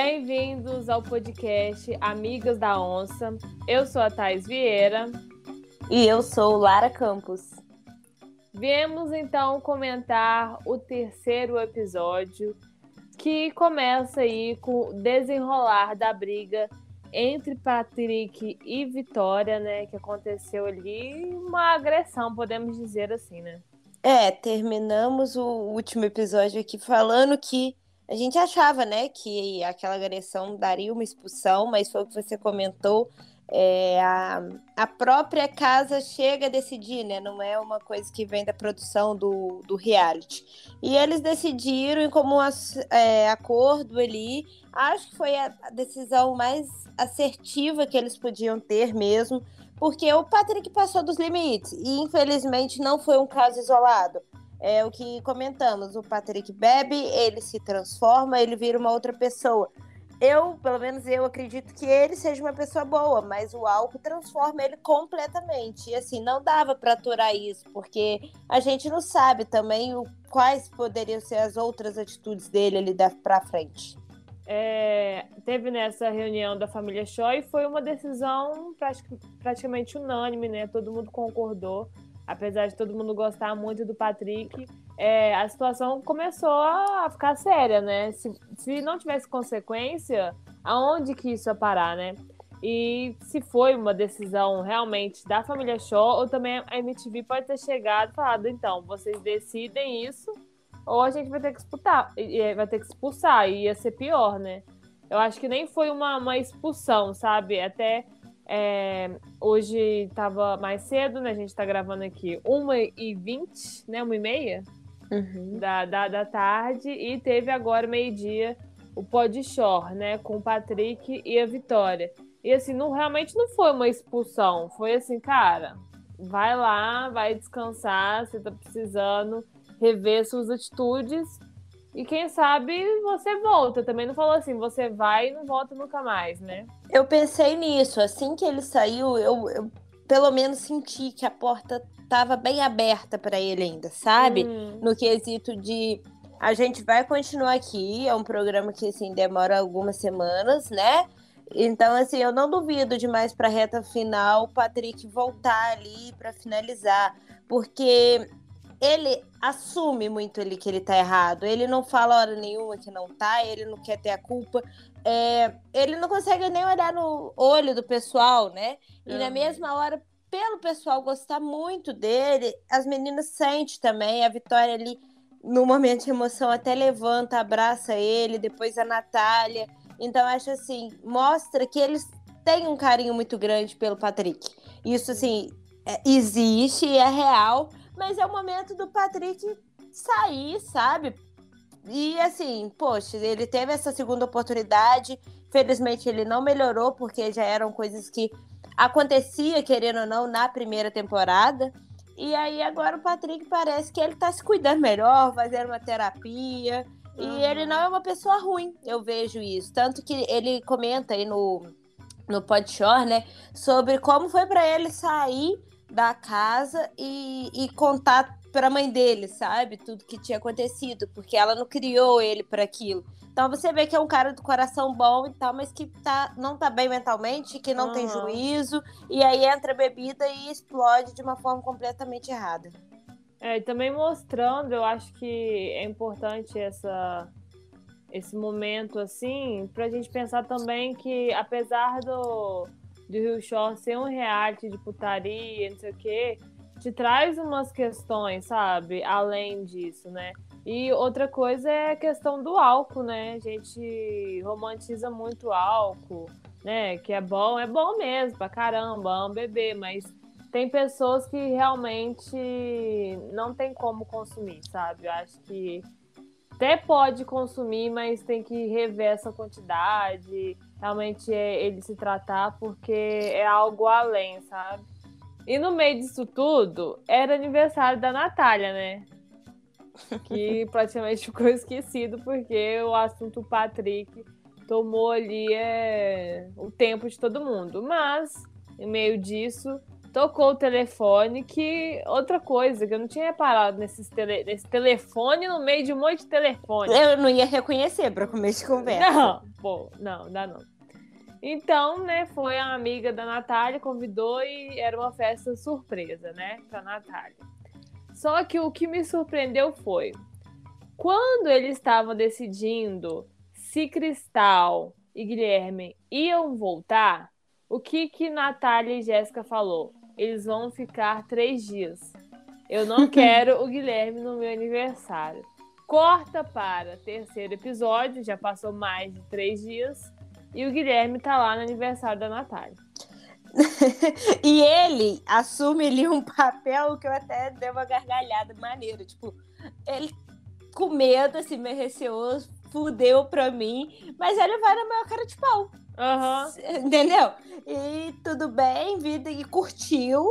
Bem-vindos ao podcast Amigas da Onça. Eu sou a Thais Vieira. E eu sou Lara Campos. Viemos então comentar o terceiro episódio, que começa aí com o desenrolar da briga entre Patrick e Vitória, né? Que aconteceu ali uma agressão, podemos dizer assim, né? É, terminamos o último episódio aqui falando que a gente achava, né, que aquela agressão daria uma expulsão, mas foi o que você comentou. É, a, a própria casa chega a decidir, né? Não é uma coisa que vem da produção do, do reality. E eles decidiram em comum é, acordo ali. Acho que foi a, a decisão mais assertiva que eles podiam ter mesmo, porque o Patrick passou dos limites e infelizmente não foi um caso isolado. É o que comentamos, o Patrick bebe, ele se transforma, ele vira uma outra pessoa. Eu, pelo menos eu acredito que ele seja uma pessoa boa, mas o álcool transforma ele completamente. E assim, não dava para aturar isso, porque a gente não sabe também o, quais poderiam ser as outras atitudes dele ali para frente é, teve nessa reunião da família Shaw e foi uma decisão praticamente unânime, né? Todo mundo concordou, apesar de todo mundo gostar muito do Patrick. É, a situação começou a ficar séria, né? Se, se não tivesse consequência, aonde que isso ia parar, né? E se foi uma decisão realmente da família Shaw, ou também a MTV pode ter chegado e falado, então, vocês decidem isso, ou a gente vai ter que expulsar, vai ter que expulsar, e ia ser pior, né? Eu acho que nem foi uma, uma expulsão, sabe? Até é, hoje estava mais cedo, né? A gente está gravando aqui 1h20, né? 1h30 uhum. da, da, da tarde, e teve agora meio-dia o Pod Shore, né? Com o Patrick e a Vitória. E assim, não, realmente não foi uma expulsão. Foi assim, cara, vai lá, vai descansar, você tá precisando rever suas atitudes e quem sabe você volta. Também não falou assim, você vai e não volta nunca mais, né? Eu pensei nisso. Assim que ele saiu, eu, eu pelo menos senti que a porta estava bem aberta para ele ainda, sabe? Hum. No quesito de a gente vai continuar aqui, é um programa que assim demora algumas semanas, né? Então, assim, eu não duvido demais para a reta final o Patrick voltar ali para finalizar, porque ele assume muito ali que ele tá errado. Ele não fala hora nenhuma que não tá, ele não quer ter a culpa. É, ele não consegue nem olhar no olho do pessoal, né? E uhum. na mesma hora, pelo pessoal gostar muito dele, as meninas sentem também. A Vitória ali, no momento de emoção, até levanta, abraça ele, depois a Natália. Então, acho assim, mostra que eles têm um carinho muito grande pelo Patrick. Isso, assim, é, existe, é real, mas é o momento do Patrick sair, sabe? E assim, poxa, ele teve essa segunda oportunidade. Felizmente ele não melhorou, porque já eram coisas que acontecia, querendo ou não, na primeira temporada. E aí agora o Patrick parece que ele tá se cuidando melhor, fazendo uma terapia. Uhum. E ele não é uma pessoa ruim, eu vejo isso. Tanto que ele comenta aí no, no Podshore, né? Sobre como foi para ele sair da casa e, e contar para a mãe dele, sabe? Tudo que tinha acontecido, porque ela não criou ele para aquilo. Então você vê que é um cara do coração bom e tal, mas que tá, não tá bem mentalmente, que não uhum. tem juízo, e aí entra bebida e explode de uma forma completamente errada. É, e também mostrando, eu acho que é importante essa, esse momento assim, pra gente pensar também que apesar do de Rio Shore ser um reality de putaria, não sei o quê, te traz umas questões, sabe? Além disso, né? E outra coisa é a questão do álcool, né? A gente romantiza muito o álcool, né? Que é bom, é bom mesmo, pra caramba, amo beber, mas tem pessoas que realmente não tem como consumir, sabe? Eu acho que até pode consumir, mas tem que rever essa quantidade, realmente é ele se tratar, porque é algo além, sabe? E no meio disso tudo, era aniversário da Natália, né? Que praticamente ficou esquecido, porque o assunto Patrick tomou ali é, o tempo de todo mundo. Mas, em meio disso, tocou o telefone, que outra coisa, que eu não tinha reparado nesse, tele, nesse telefone no meio de um monte de telefone. Eu não ia reconhecer para começo de conversa. Não, pô, não, dá não. Então, né, foi a amiga da Natália, convidou e era uma festa surpresa, né, pra Natália. Só que o que me surpreendeu foi quando eles estavam decidindo se Cristal e Guilherme iam voltar, o que que Natália e Jéssica falou? Eles vão ficar três dias. Eu não quero o Guilherme no meu aniversário. Corta para terceiro episódio, já passou mais de três dias, e o Guilherme tá lá no aniversário da Natália. e ele assume ali um papel que eu até dei uma gargalhada maneira. Tipo, ele com medo, assim, meio receoso, fudeu pra mim, mas ele vai na maior cara de pau. Uhum. Entendeu? E tudo bem, vida, e curtiu,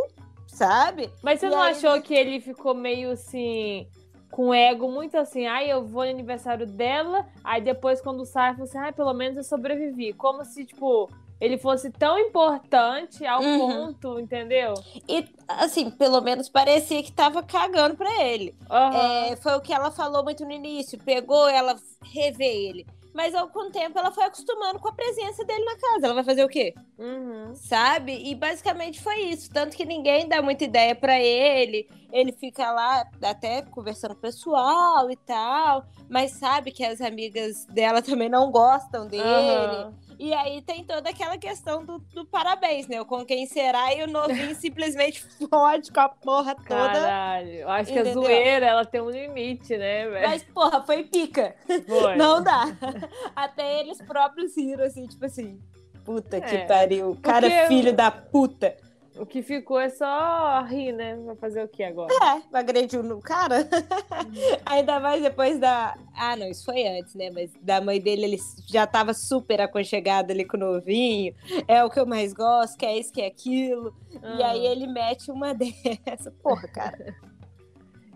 sabe? Mas você e não aí... achou que ele ficou meio assim, com ego muito assim, ai, eu vou no aniversário dela, aí depois quando sai, você assim, ai, pelo menos eu sobrevivi. Como se, tipo, ele fosse tão importante ao uhum. ponto, entendeu? E, assim, pelo menos parecia que tava cagando pra ele. Uhum. É, foi o que ela falou muito no início. Pegou ela, revê ele. Mas ao com o tempo ela foi acostumando com a presença dele na casa. Ela vai fazer o quê? Uhum. Sabe? E basicamente foi isso. Tanto que ninguém dá muita ideia para ele. Ele fica lá até conversando com o pessoal e tal. Mas sabe que as amigas dela também não gostam dele. Uhum. E aí tem toda aquela questão do, do parabéns, né? Com quem será e o novinho simplesmente fode com a porra toda. Caralho, eu acho Entendeu? que a zoeira ela tem um limite, né, velho? Mas, porra, foi pica. Foi. Não dá. Até eles próprios riram assim, tipo assim. Puta é, que pariu. Cara, porque... filho da puta. O que ficou é só rir, né? Vai fazer o que agora? É, agrediu no cara. Uhum. Ainda mais depois da. Ah, não, isso foi antes, né? Mas da mãe dele, ele já tava super aconchegado ali com o novinho. É o que eu mais gosto, que é isso, que é aquilo. E aí ele mete uma dessa. Porra, cara.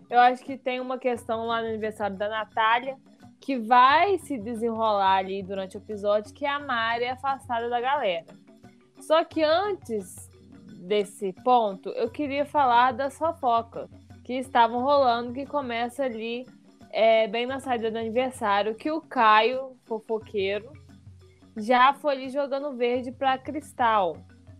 Eu acho que tem uma questão lá no aniversário da Natália que vai se desenrolar ali durante o episódio, que é a Mari afastada da galera. Só que antes desse ponto, eu queria falar das fofocas que estavam rolando, que começa ali é, bem na saída do aniversário, que o Caio, fofoqueiro, já foi ali jogando verde para Cristal,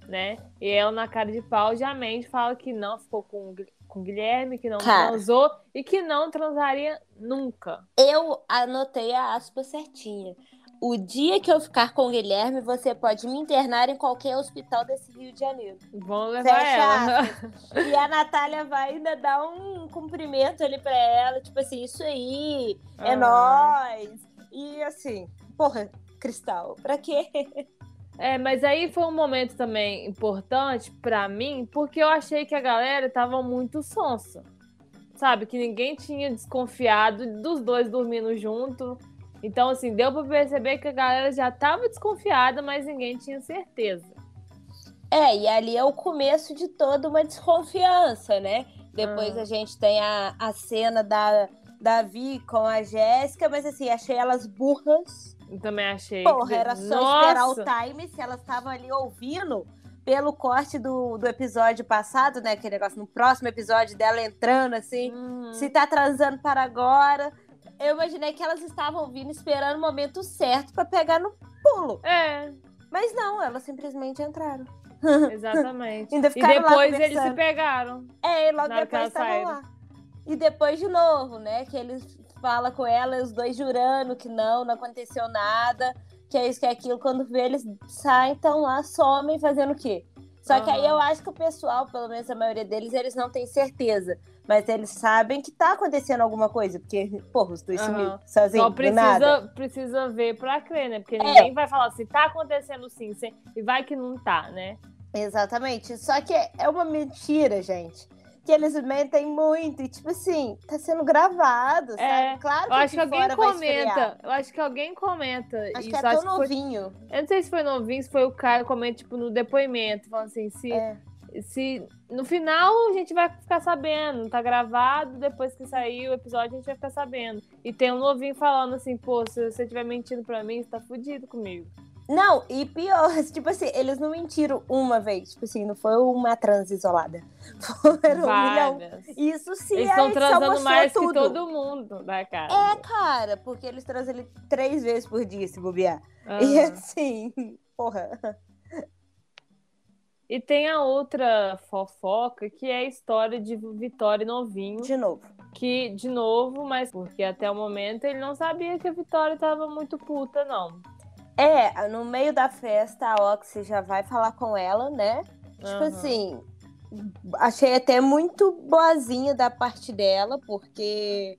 né? E ela na cara de pau já mente fala que não ficou com com Guilherme, que não Cara, transou e que não transaria nunca. Eu anotei a aspa certinha o dia que eu ficar com o Guilherme, você pode me internar em qualquer hospital desse Rio de Janeiro. Vamos levar Fecha ela. E a Natália vai ainda dar um cumprimento ali pra ela, tipo assim, isso aí, é ah. nós. E assim, porra, Cristal, pra quê? É, mas aí foi um momento também importante para mim, porque eu achei que a galera tava muito sonsa. Sabe, que ninguém tinha desconfiado dos dois dormindo junto então, assim, deu para perceber que a galera já estava desconfiada, mas ninguém tinha certeza. É, e ali é o começo de toda uma desconfiança, né? Depois ah. a gente tem a, a cena da Davi com a Jéssica, mas assim, achei elas burras. Eu também achei. Porra, era só Nossa. esperar o time se elas estavam ali ouvindo pelo corte do, do episódio passado, né? Aquele negócio no próximo episódio dela entrando assim, hum. se tá transando para agora eu imaginei que elas estavam vindo esperando o momento certo para pegar no pulo. É. Mas não, elas simplesmente entraram. Exatamente. Ainda ficaram e depois eles se pegaram. É, e logo depois estavam lá. E depois de novo, né? Que eles falam com ela, os dois jurando que não, não aconteceu nada, que é isso, que é aquilo. Quando vê, eles saem, estão lá, somem, fazendo o quê? Só que aí eu acho que o pessoal, pelo menos a maioria deles, eles não têm certeza. Mas eles sabem que tá acontecendo alguma coisa. Porque, porra, os dois uhum. sumiram sozinhos. Só precisa, precisa ver pra crer, né? Porque é. ninguém vai falar assim, tá acontecendo sim, sim, e vai que não tá, né? Exatamente. Só que é uma mentira, gente que eles mentem muito e tipo assim, tá sendo gravado, sabe? É, claro que eu acho que alguém comenta, eu acho que alguém comenta acho isso, que é tão novinho. Foi, eu não sei se foi novinho, se foi o cara comenta tipo no depoimento, falando assim, se é. se no final a gente vai ficar sabendo, tá gravado, depois que sair o episódio a gente vai ficar sabendo. E tem um novinho falando assim, pô, se você estiver mentindo pra mim, você tá fudido comigo. Não, e pior, tipo assim, eles não mentiram uma vez. Tipo assim, não foi uma trans isolada. Foram um milhão. Isso sim, Eles estão transando mais tudo. que todo mundo da casa. É, cara, porque eles transam ele três vezes por dia, se bobear. Uhum. E assim, porra. E tem a outra fofoca, que é a história de Vitória Novinho. De novo. Que, de novo, mas porque até o momento ele não sabia que a Vitória tava muito puta, não. É, no meio da festa, a Oxy já vai falar com ela, né? Tipo assim, achei até muito boazinha da parte dela, porque,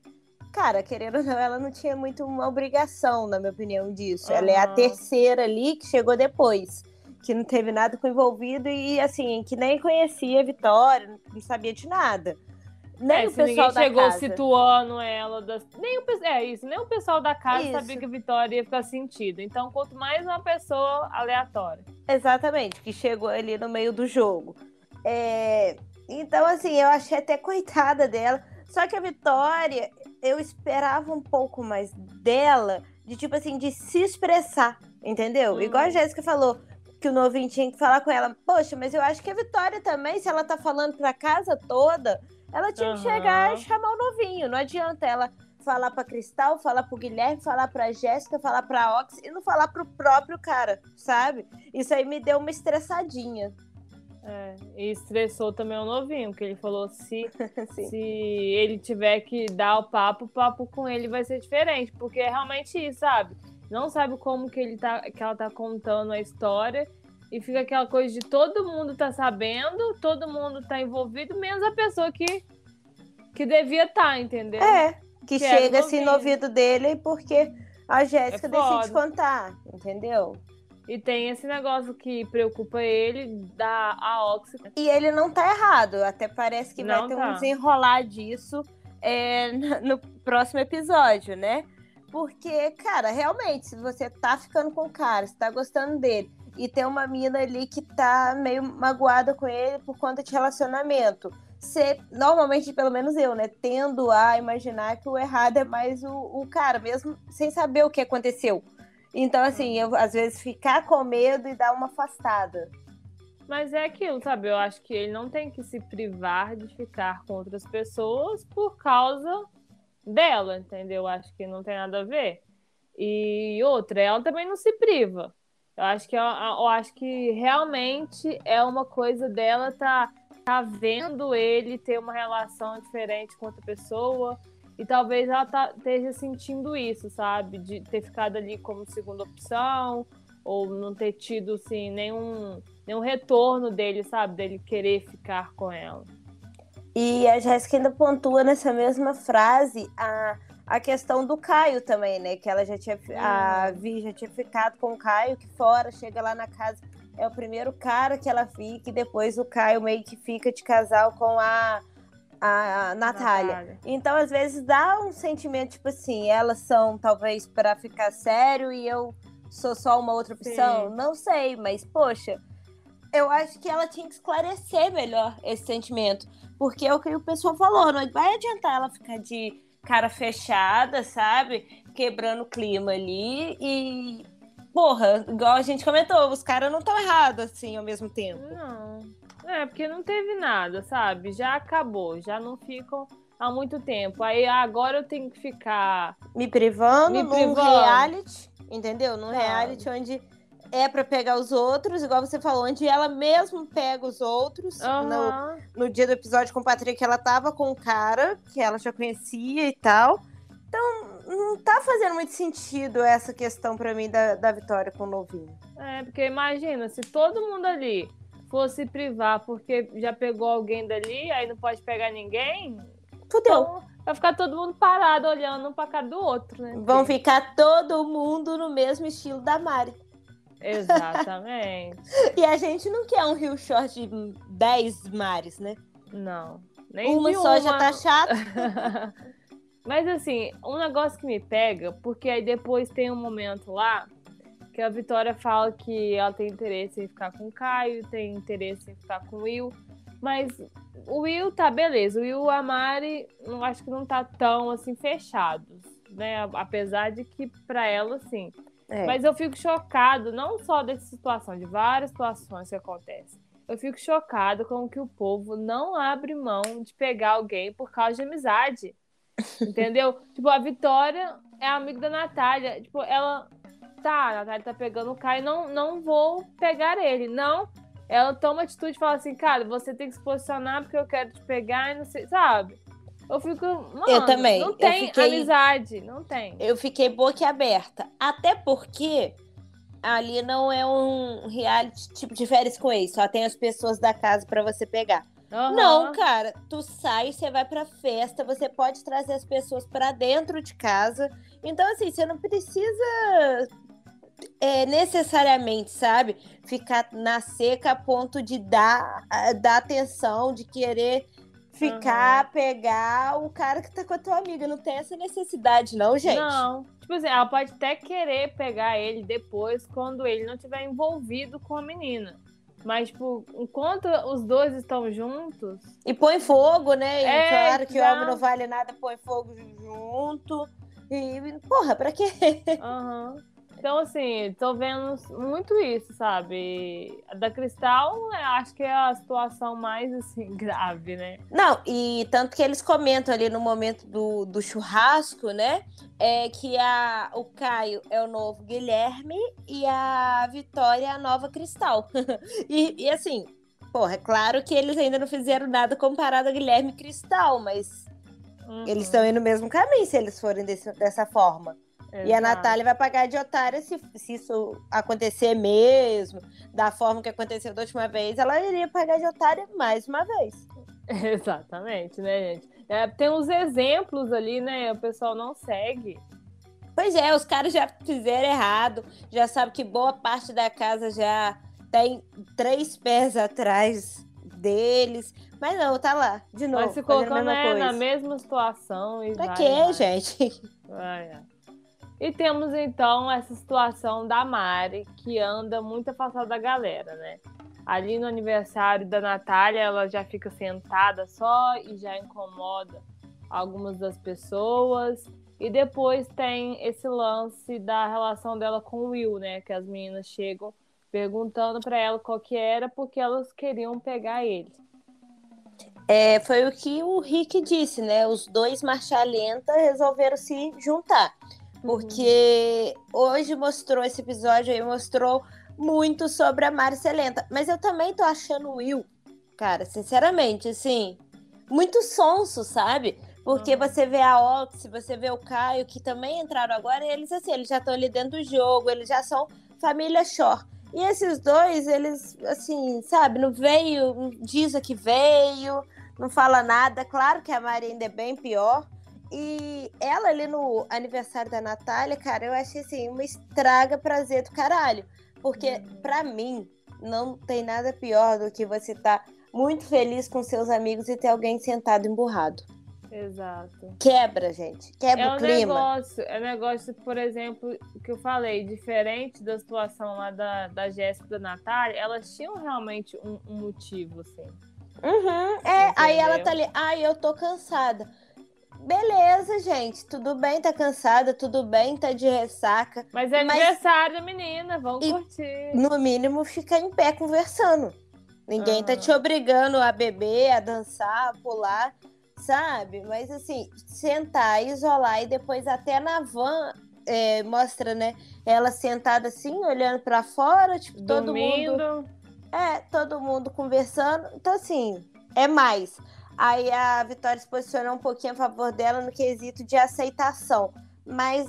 cara, querendo ou não, ela não tinha muito uma obrigação, na minha opinião, disso. Uhum. Ela é a terceira ali que chegou depois, que não teve nada com envolvido e, assim, que nem conhecia a Vitória, não sabia de nada. Nem é, o pessoal ninguém chegou casa. situando ela. Das... Nem o, é isso, nem o pessoal da casa isso. sabia que a Vitória ia ficar sentido. Então, quanto mais uma pessoa aleatória. Exatamente, que chegou ali no meio do jogo. É... Então, assim, eu achei até coitada dela. Só que a Vitória, eu esperava um pouco mais dela, de tipo assim, de se expressar, entendeu? Hum. Igual a Jéssica falou, que o novinho tinha que falar com ela. Poxa, mas eu acho que a Vitória também, se ela tá falando pra casa toda, ela tinha uhum. que chegar e chamar o novinho. Não adianta ela falar pra Cristal, falar pro Guilherme, falar pra Jéssica, falar pra Ox e não falar pro próprio cara, sabe? Isso aí me deu uma estressadinha. É, e estressou também o novinho, porque ele falou se, se ele tiver que dar o papo, o papo com ele vai ser diferente, porque é realmente isso, sabe? Não sabe como que ele tá, que ela tá contando a história e fica aquela coisa de todo mundo tá sabendo, todo mundo tá envolvido, menos a pessoa que, que devia estar, tá, entendeu? É, que, que chega assim no ouvido dele porque a Jéssica é decide contar, entendeu? E tem esse negócio que preocupa ele da a Oxy. E ele não tá errado, até parece que não vai ter tá. um desenrolar disso é, no próximo episódio, né? Porque, cara, realmente, se você tá ficando com o cara, se tá gostando dele, e tem uma mina ali que tá meio magoada com ele por conta de relacionamento. Você, normalmente, pelo menos eu, né, tendo a imaginar que o errado é mais o, o cara, mesmo sem saber o que aconteceu. Então, assim, eu às vezes ficar com medo e dar uma afastada. Mas é aquilo, sabe? Eu acho que ele não tem que se privar de ficar com outras pessoas por causa dela, entendeu? Eu acho que não tem nada a ver. E outra, ela também não se priva. Eu acho que, eu, eu acho que realmente é uma coisa dela tá, tá vendo ele ter uma relação diferente com outra pessoa. E talvez ela tá, esteja sentindo isso, sabe? De ter ficado ali como segunda opção, ou não ter tido, assim, nenhum, nenhum retorno dele, sabe? Dele querer ficar com ela. E a Jéssica ainda pontua nessa mesma frase a a questão do Caio também, né? Que ela já tinha. A hum. Vi já tinha ficado com o Caio que fora, chega lá na casa. É o primeiro cara que ela fica, e depois o Caio meio que fica de casal com a, a Natália. Natália. Então, às vezes, dá um sentimento, tipo assim, elas são talvez para ficar sério e eu sou só uma outra opção. Sim. Não sei, mas, poxa, eu acho que ela tinha que esclarecer melhor esse sentimento. Porque é o que o pessoal falou, não vai adiantar ela ficar de cara fechada, sabe? Quebrando o clima ali e. Porra, igual a gente comentou, os caras não estão errados assim ao mesmo tempo. Não. É, porque não teve nada, sabe? Já acabou, já não ficam há muito tempo. Aí agora eu tenho que ficar. Me privando, me privando. num reality, entendeu? Num reality onde é para pegar os outros, igual você falou, onde ela mesmo pega os outros. Uhum. No, no dia do episódio com o Patrick, ela tava com o cara que ela já conhecia e tal. Então, não tá fazendo muito sentido essa questão para mim da, da vitória com o novinho. É, porque imagina, se todo mundo ali fosse privar porque já pegou alguém dali, aí não pode pegar ninguém. Fudeu. Então, vai ficar todo mundo parado olhando um pra cara do outro, né? Vão ficar todo mundo no mesmo estilo da Mari. Exatamente. e a gente não quer um rio short de 10 mares, né? Não. Nem uma só uma. já tá chato. Mas assim, um negócio que me pega, porque aí depois tem um momento lá que a Vitória fala que ela tem interesse em ficar com o Caio, tem interesse em ficar com o Will. Mas o Will tá beleza. O Will e a Mari, não acho que não tá tão assim fechados, né? Apesar de que para ela, assim, É. Mas eu fico chocado, não só dessa situação, de várias situações que acontecem. Eu fico chocado com que o povo não abre mão de pegar alguém por causa de amizade. Entendeu? tipo, a Vitória é amiga da Natália. Tipo, ela. Tá, a Natália tá pegando o Caio, não, não vou pegar ele. Não. Ela toma atitude e fala assim, cara, você tem que se posicionar porque eu quero te pegar e não sei, sabe? Eu fico. Mano, eu também. Não tem fiquei, amizade, não tem. Eu fiquei boquiaberta. Até porque ali não é um reality tipo de férias com ex, só tem as pessoas da casa para você pegar. Uhum. Não, cara, tu sai, você vai pra festa, você pode trazer as pessoas para dentro de casa. Então, assim, você não precisa é, necessariamente, sabe, ficar na seca a ponto de dar, dar atenção, de querer ficar, uhum. pegar o cara que tá com a tua amiga. Não tem essa necessidade, não, gente. Não. Tipo assim, ela pode até querer pegar ele depois, quando ele não tiver envolvido com a menina. Mas, tipo, enquanto os dois estão juntos. E põe fogo, né? E é, claro que o homem não vale nada, põe fogo junto. E, porra, pra quê? Aham. Uhum. Então, assim, tô vendo muito isso, sabe? Da Cristal, acho que é a situação mais, assim, grave, né? Não, e tanto que eles comentam ali no momento do, do churrasco, né? É que a, o Caio é o novo Guilherme e a Vitória é a nova Cristal. e, e, assim, porra, é claro que eles ainda não fizeram nada comparado a Guilherme e Cristal, mas uhum. eles estão indo no mesmo caminho se eles forem desse, dessa forma. Exato. E a Natália vai pagar de otária se, se isso acontecer mesmo, da forma que aconteceu da última vez, ela iria pagar de otária mais uma vez. Exatamente, né, gente? É, tem uns exemplos ali, né? O pessoal não segue. Pois é, os caras já fizeram errado, já sabe que boa parte da casa já tem três pés atrás deles. Mas não, tá lá, de novo. Mas se colocando né, na mesma situação. E pra vai, quê, vai. gente? Vai, vai. E temos então essa situação da Mari, que anda muito afastada da galera, né? Ali no aniversário da Natália, ela já fica sentada só e já incomoda algumas das pessoas. E depois tem esse lance da relação dela com o Will, né? Que as meninas chegam perguntando para ela qual que era, porque elas queriam pegar ele. É, foi o que o Rick disse, né? Os dois marcha lenta resolveram se juntar. Porque uhum. hoje mostrou esse episódio aí, mostrou muito sobre a Marcelenta. Mas eu também tô achando o Will, cara, sinceramente, assim, muito sonso, sabe? Porque você vê a Ox, você vê o Caio, que também entraram agora, e eles, assim, eles já estão ali dentro do jogo, eles já são família Shore. E esses dois, eles, assim, sabe, não veio, não diz que veio, não fala nada. Claro que a Mari ainda é bem pior, e ela ali no aniversário da Natália, cara, eu achei assim, uma estraga prazer do caralho. Porque, uhum. para mim, não tem nada pior do que você tá muito feliz com seus amigos e ter alguém sentado emburrado. Exato. Quebra, gente. Quebra é o clima. Negócio, é um negócio, por exemplo, que eu falei, diferente da situação lá da, da Jéssica e da Natália, elas tinham realmente um, um motivo, assim. Uhum, é, Entendeu? aí ela tá ali, ai, eu tô cansada. Beleza, gente. Tudo bem, tá cansada, tudo bem, tá de ressaca. Mas é mas... aniversário da menina, vamos curtir. No mínimo, ficar em pé conversando. Ninguém uhum. tá te obrigando a beber, a dançar, a pular, sabe? Mas assim, sentar, isolar e depois até na van é, mostra, né? Ela sentada assim, olhando para fora, tipo, Dormindo. todo mundo. É, todo mundo conversando. Então, assim, é mais. Aí a Vitória se posicionou um pouquinho a favor dela no quesito de aceitação. Mas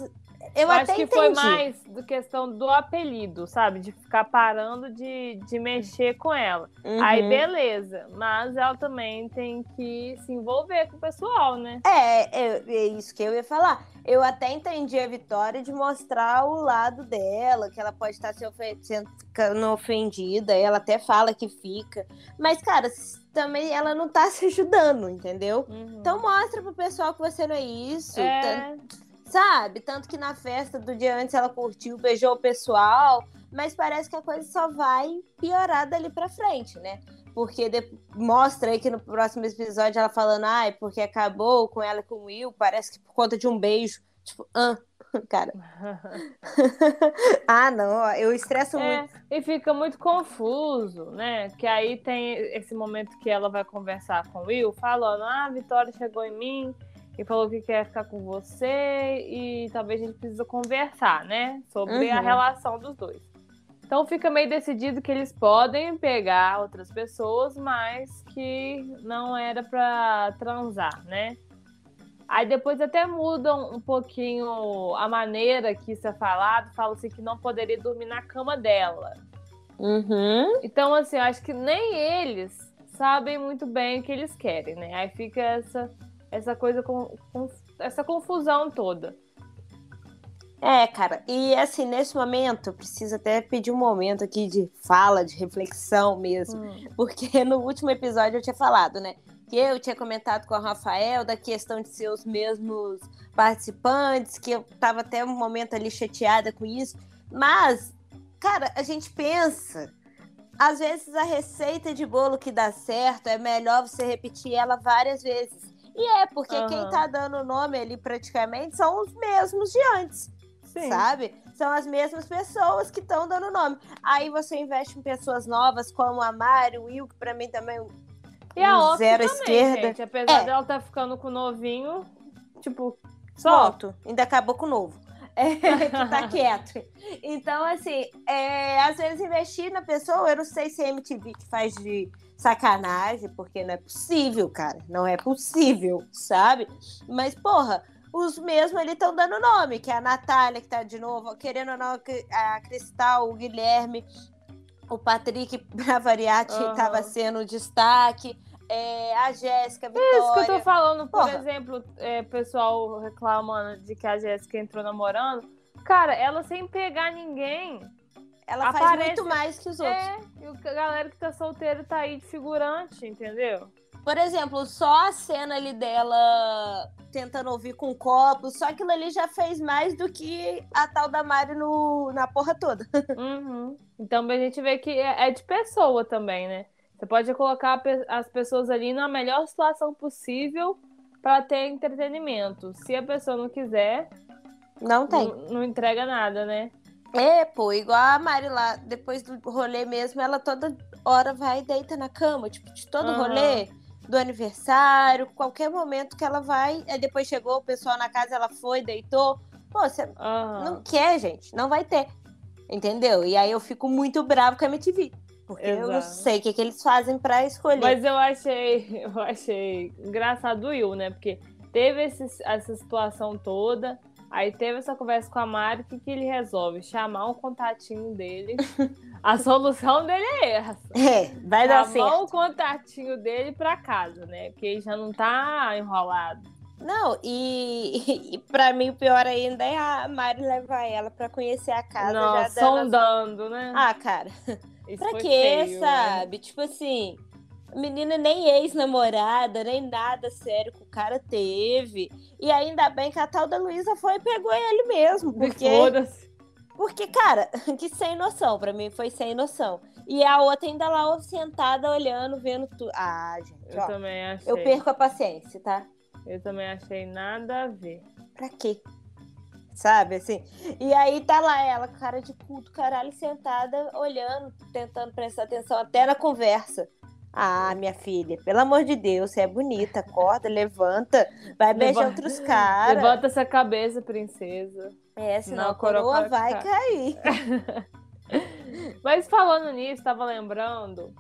eu, acho que entendi. foi mais do questão do apelido, sabe? De ficar parando de, de mexer com ela. Uhum. Aí, beleza. Mas ela também tem que se envolver com o pessoal, né? É, é, é isso que eu ia falar. Eu até entendi a Vitória de mostrar o lado dela, que ela pode estar se sendo ofendida. Ela até fala que fica. Mas, cara, também ela não tá se ajudando, entendeu? Uhum. Então mostra pro pessoal que você não é isso. É... Sabe? Tanto que na festa do dia antes ela curtiu, beijou o pessoal, mas parece que a coisa só vai piorar dali pra frente, né? Porque de... mostra aí que no próximo episódio ela falando, ai, porque acabou com ela e com o Will, parece que por conta de um beijo. Tipo, ah. cara. ah, não, eu estresso é, muito. E fica muito confuso, né? Que aí tem esse momento que ela vai conversar com o Will, falando: ah, a Vitória chegou em mim e falou que quer ficar com você e talvez a gente precisa conversar, né? Sobre uhum. a relação dos dois. Então fica meio decidido que eles podem pegar outras pessoas, mas que não era para transar, né? Aí depois até mudam um pouquinho a maneira que isso é falado, fala-se que não poderia dormir na cama dela. Uhum. Então, assim, eu acho que nem eles sabem muito bem o que eles querem, né? Aí fica essa, essa coisa com, com essa confusão toda. É, cara, e assim, nesse momento, preciso até pedir um momento aqui de fala, de reflexão mesmo. Hum. Porque no último episódio eu tinha falado, né? Que eu tinha comentado com o Rafael da questão de ser os mesmos participantes, que eu tava até um momento ali chateada com isso. Mas, cara, a gente pensa. Às vezes a receita de bolo que dá certo é melhor você repetir ela várias vezes. E é, porque uhum. quem tá dando o nome ali praticamente são os mesmos de antes. Sim. sabe? São as mesmas pessoas que estão dando nome. Aí você investe em pessoas novas, como a Mari, o Will, que pra mim também e a Ox zero também, esquerda. Gente, apesar é. dela estar tá ficando com o novinho, tipo, só. Ainda acabou com o novo. É, que tá quieto. Então, assim, é, às vezes investir na pessoa, eu não sei se é MTV que faz de sacanagem, porque não é possível, cara. Não é possível, sabe? Mas, porra, os mesmos ali estão dando nome, que é a Natália, que tá de novo, querendo ou não, a Cristal, o Guilherme, o Patrick, pra variar, uhum. sendo destaque. É, a Jéssica, Vitória. É isso que eu tô falando, por Porra. exemplo, é, pessoal reclamando de que a Jéssica entrou namorando. Cara, ela sem pegar ninguém. Ela aparece... faz muito mais que os outros. É, e a galera que tá solteira tá aí de figurante, entendeu? Por exemplo, só a cena ali dela tentando ouvir com copo, só aquilo ali já fez mais do que a tal da Mari no, na porra toda. Uhum. Então a gente vê que é, é de pessoa também, né? Você pode colocar as pessoas ali na melhor situação possível para ter entretenimento. Se a pessoa não quiser, não tem. Não, não entrega nada, né? É, pô, igual a Mari lá, depois do rolê mesmo, ela toda hora vai e deita na cama, tipo, de todo uhum. rolê do aniversário, qualquer momento que ela vai. Aí depois chegou o pessoal na casa, ela foi, deitou. Pô, você uhum. não quer, gente, não vai ter. Entendeu? E aí eu fico muito bravo com a MTV. Porque Exato. eu não sei o que, que eles fazem para escolher. Mas eu achei, eu achei engraçado o Will, né? Porque teve esse, essa situação toda. Aí teve essa conversa com a Mari, o que, que ele resolve? Chamar um contatinho dele. a solução dele é essa. É, vai dar certo. Chamar o contatinho dele pra casa, né? Porque ele já não tá enrolado. Não, e, e pra mim o pior ainda é a Mari levar ela pra conhecer a casa. Não, sondando, né? Ah, cara. Isso pra quê, feio, né? sabe? Né? Tipo assim, menina nem ex-namorada, nem nada sério que o cara teve. E ainda bem que a tal da Luísa foi e pegou ele mesmo. Porque. Porque, cara, que sem noção, pra mim foi sem noção. E a outra ainda lá sentada, olhando, vendo tudo. Ah, gente. Eu ó, também achei. Eu perco a paciência, tá? Eu também achei nada a ver. Pra quê? Sabe, assim? E aí tá lá ela, cara de puto, caralho, sentada, olhando, tentando prestar atenção até na conversa. Ah, minha filha, pelo amor de Deus, você é bonita, acorda, levanta, vai beijar outros caras. Levanta essa cabeça, princesa. É, senão Não, a coroa, vai cair. Mas falando nisso, estava lembrando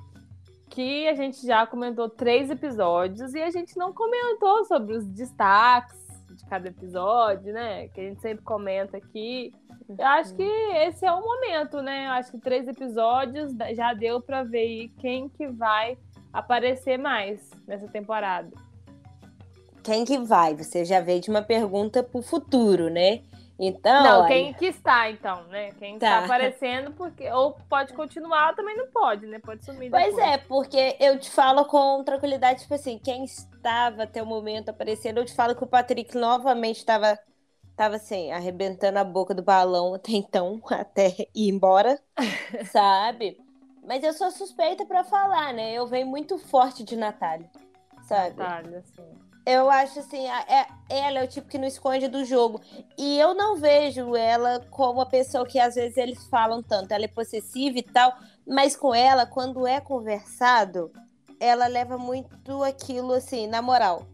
que a gente já comentou três episódios e a gente não comentou sobre os destaques de cada episódio, né? Que a gente sempre comenta aqui. Eu acho que esse é o momento, né? Eu acho que três episódios já deu para ver quem que vai aparecer mais nessa temporada. Quem que vai? Você já veio de uma pergunta pro futuro, né? Então. Não, olha... quem que está, então, né? Quem tá. está aparecendo, porque. Ou pode continuar, ou também não pode, né? Pode sumir. Pois é, porque eu te falo com tranquilidade, tipo assim, quem estava até o momento aparecendo, eu te falo que o Patrick novamente estava tava assim, arrebentando a boca do balão até então, até ir embora, sabe? Mas eu sou suspeita para falar, né? Eu venho muito forte de Natália, sabe? Natália, sim. Eu acho assim, é, ela é o tipo que não esconde do jogo. E eu não vejo ela como a pessoa que às vezes eles falam tanto. Ela é possessiva e tal, mas com ela, quando é conversado, ela leva muito aquilo assim, na moral.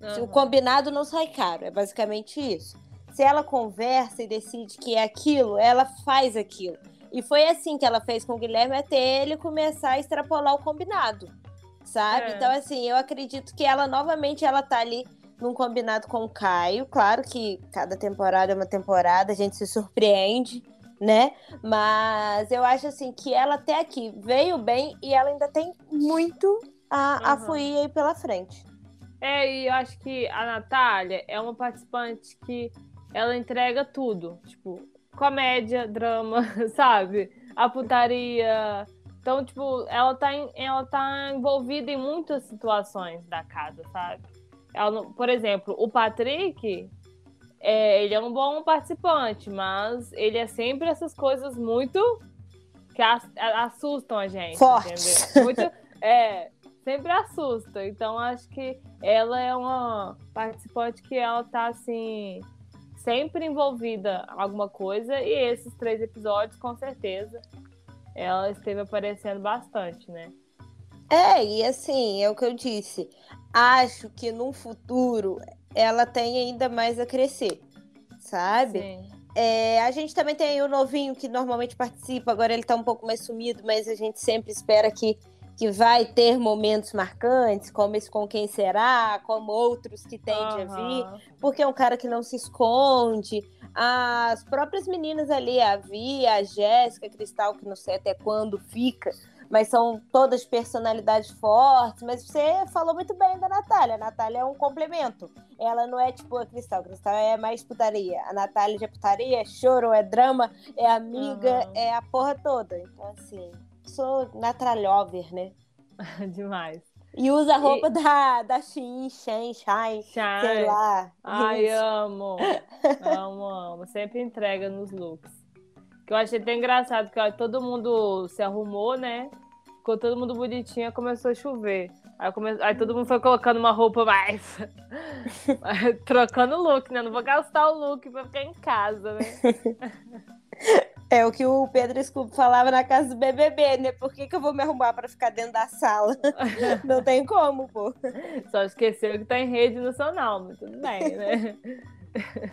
Uhum. O combinado não sai caro, é basicamente isso. Se ela conversa e decide que é aquilo, ela faz aquilo. E foi assim que ela fez com o Guilherme até ele começar a extrapolar o combinado sabe? É. Então, assim, eu acredito que ela novamente ela tá ali num combinado com o Caio. Claro que cada temporada é uma temporada, a gente se surpreende, né? Mas eu acho assim que ela até aqui veio bem e ela ainda tem muito a, uhum. a fluir aí pela frente. É, e eu acho que a Natália é uma participante que ela entrega tudo. Tipo, comédia, drama, sabe? A putaria, então, tipo, ela tá, em, ela tá envolvida em muitas situações da casa, sabe? Ela, por exemplo, o Patrick, é, ele é um bom participante, mas ele é sempre essas coisas muito que assustam a gente. Forte. Entendeu? Muito, é, sempre assusta. Então, acho que ela é uma participante que ela tá assim sempre envolvida em alguma coisa e esses três episódios com certeza ela esteve aparecendo bastante, né? É, e assim, é o que eu disse. Acho que no futuro ela tem ainda mais a crescer, sabe? Sim. É, a gente também tem o novinho que normalmente participa, agora ele tá um pouco mais sumido, mas a gente sempre espera que, que vai ter momentos marcantes, como esse Com Quem Será, como outros que tende uhum. a vir, porque é um cara que não se esconde, as próprias meninas ali, a Vi, a Jéssica, a Cristal, que não sei até quando fica, mas são todas personalidades fortes. Mas você falou muito bem da Natália. A Natália é um complemento. Ela não é tipo a Cristal. A Cristal é mais putaria. A Natália já é putaria, é choro, é drama, é amiga, uhum. é a porra toda. Então, assim, sou Natralhover, né? Demais. E usa a roupa e... da, da Shein, Shine, Shine, sei lá. Ai, Isso. amo. amo, amo. Sempre entrega nos looks. Que eu achei até engraçado, que ó, todo mundo se arrumou, né? Ficou todo mundo bonitinho, começou a chover. Aí, come... Aí todo mundo foi colocando uma roupa mais. Trocando look, né? Não vou gastar o look pra ficar em casa, né? É o que o Pedro Scooby falava na casa do BBB, né? Por que, que eu vou me arrumar para ficar dentro da sala? Não tem como, pô. Só esqueceu que tá em rede nacional, mas tudo bem, né?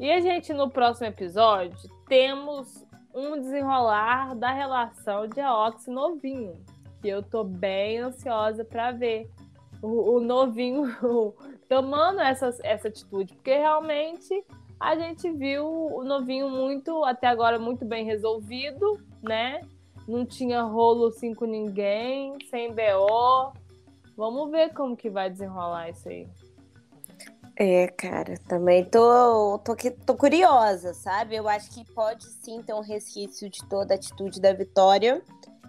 e a gente, no próximo episódio, temos um desenrolar da relação de Aox novinho. Que eu tô bem ansiosa para ver o, o novinho tomando essa, essa atitude, porque realmente a gente viu o novinho muito, até agora, muito bem resolvido, né? Não tinha rolo assim com ninguém, sem BO. Vamos ver como que vai desenrolar isso aí. É, cara, também tô, tô, tô curiosa, sabe? Eu acho que pode sim ter um resquício de toda a atitude da Vitória.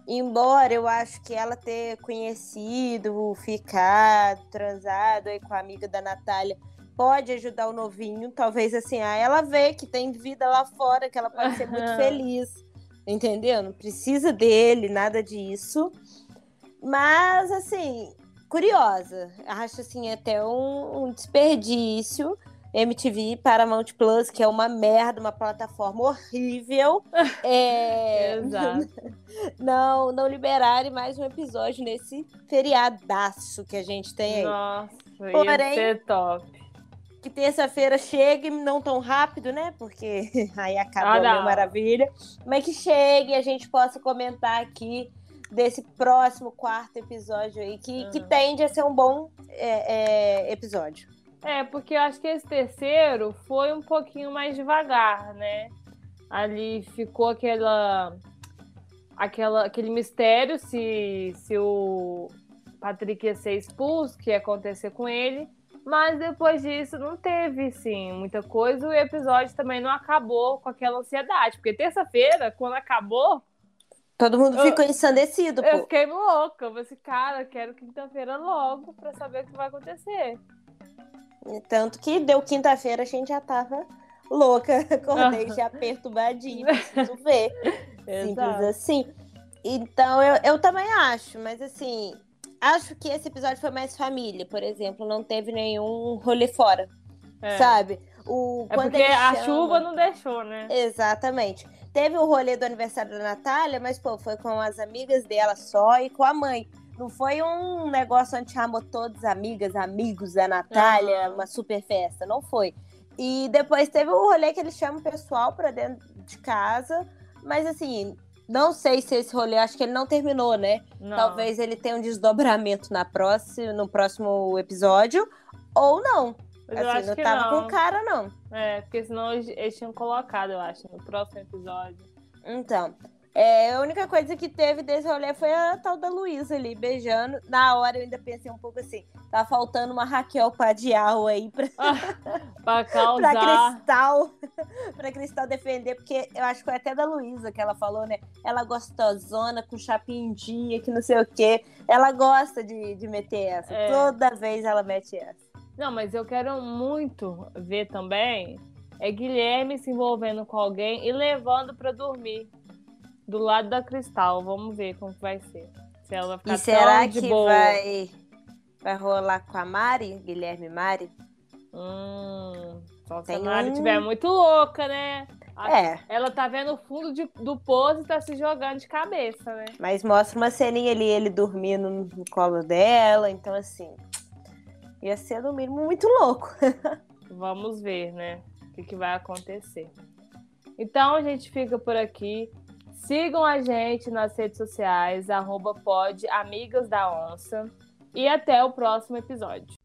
Embora eu acho que ela ter conhecido, ficado, transado aí com a amiga da Natália pode ajudar o novinho, talvez assim, a ela ver que tem vida lá fora, que ela pode ser muito feliz, entendeu? Não precisa dele, nada disso. Mas, assim, curiosa. Acho, assim, até um, um desperdício. MTV, Paramount Plus, que é uma merda, uma plataforma horrível. É... Exato. Não, não liberarem mais um episódio nesse feriadaço que a gente tem aí. Nossa, Porém, ia ser top que terça-feira chegue, não tão rápido, né? Porque aí acaba ah, a maravilha. Mas que chegue e a gente possa comentar aqui desse próximo quarto episódio aí, que, uhum. que tende a ser um bom é, é, episódio. É, porque eu acho que esse terceiro foi um pouquinho mais devagar, né? Ali ficou aquela, aquela, aquele mistério se, se o Patrick ia ser expulso, o que ia acontecer com ele. Mas depois disso não teve, sim, muita coisa. O episódio também não acabou com aquela ansiedade. Porque terça-feira, quando acabou. Todo mundo eu, ficou ensandecido, pô. Eu fiquei louca. Eu falei assim, cara, quero quinta-feira logo pra saber o que vai acontecer. Tanto que deu quinta-feira, a gente já tava louca. Acordei já perturbadinha, preciso ver. Simples assim. Então, eu, eu também acho, mas assim, acho que esse episódio foi mais família, por exemplo. Não teve nenhum rolê fora. É. Sabe? O, é porque a chama... chuva não deixou, né? Exatamente. Teve o rolê do aniversário da Natália, mas, pô, foi com as amigas dela só e com a mãe. Não foi um negócio onde chamou todas amigas, amigos da Natália, uma super festa. Não foi. E depois teve o rolê que eles chamam o pessoal pra dentro de casa. Mas assim, não sei se esse rolê, acho que ele não terminou, né? Não. Talvez ele tenha um desdobramento na próxima, no próximo episódio, ou não. Mas assim, eu acho não que tava não. com cara, não. É, porque senão eles tinham colocado, eu acho, no próximo episódio. Então. É, a única coisa que teve desse rolê foi a tal da Luísa ali, beijando. Na hora eu ainda pensei um pouco assim, tá faltando uma Raquel Padial aí pra, ah, pra causar. pra Cristal, pra Cristal defender, porque eu acho que foi até da Luísa que ela falou, né? Ela gostosona, com chapinha que não sei o quê. Ela gosta de, de meter essa. É. Toda vez ela mete essa. Não, mas eu quero muito ver também é Guilherme se envolvendo com alguém e levando para dormir do lado da Cristal. Vamos ver como vai ser. Se ela vai ficar e será que boa. vai vai rolar com a Mari, Guilherme Mari? Hum, só se a Mari estiver um... muito louca, né? É. Ela tá vendo o fundo de, do poço e tá se jogando de cabeça, né? Mas mostra uma ceninha ali, ele dormindo no colo dela, então assim. Ia ser no mínimo muito louco. Vamos ver, né? O que, que vai acontecer. Então a gente fica por aqui. Sigam a gente nas redes sociais, arroba pod Amigas da Onça. E até o próximo episódio.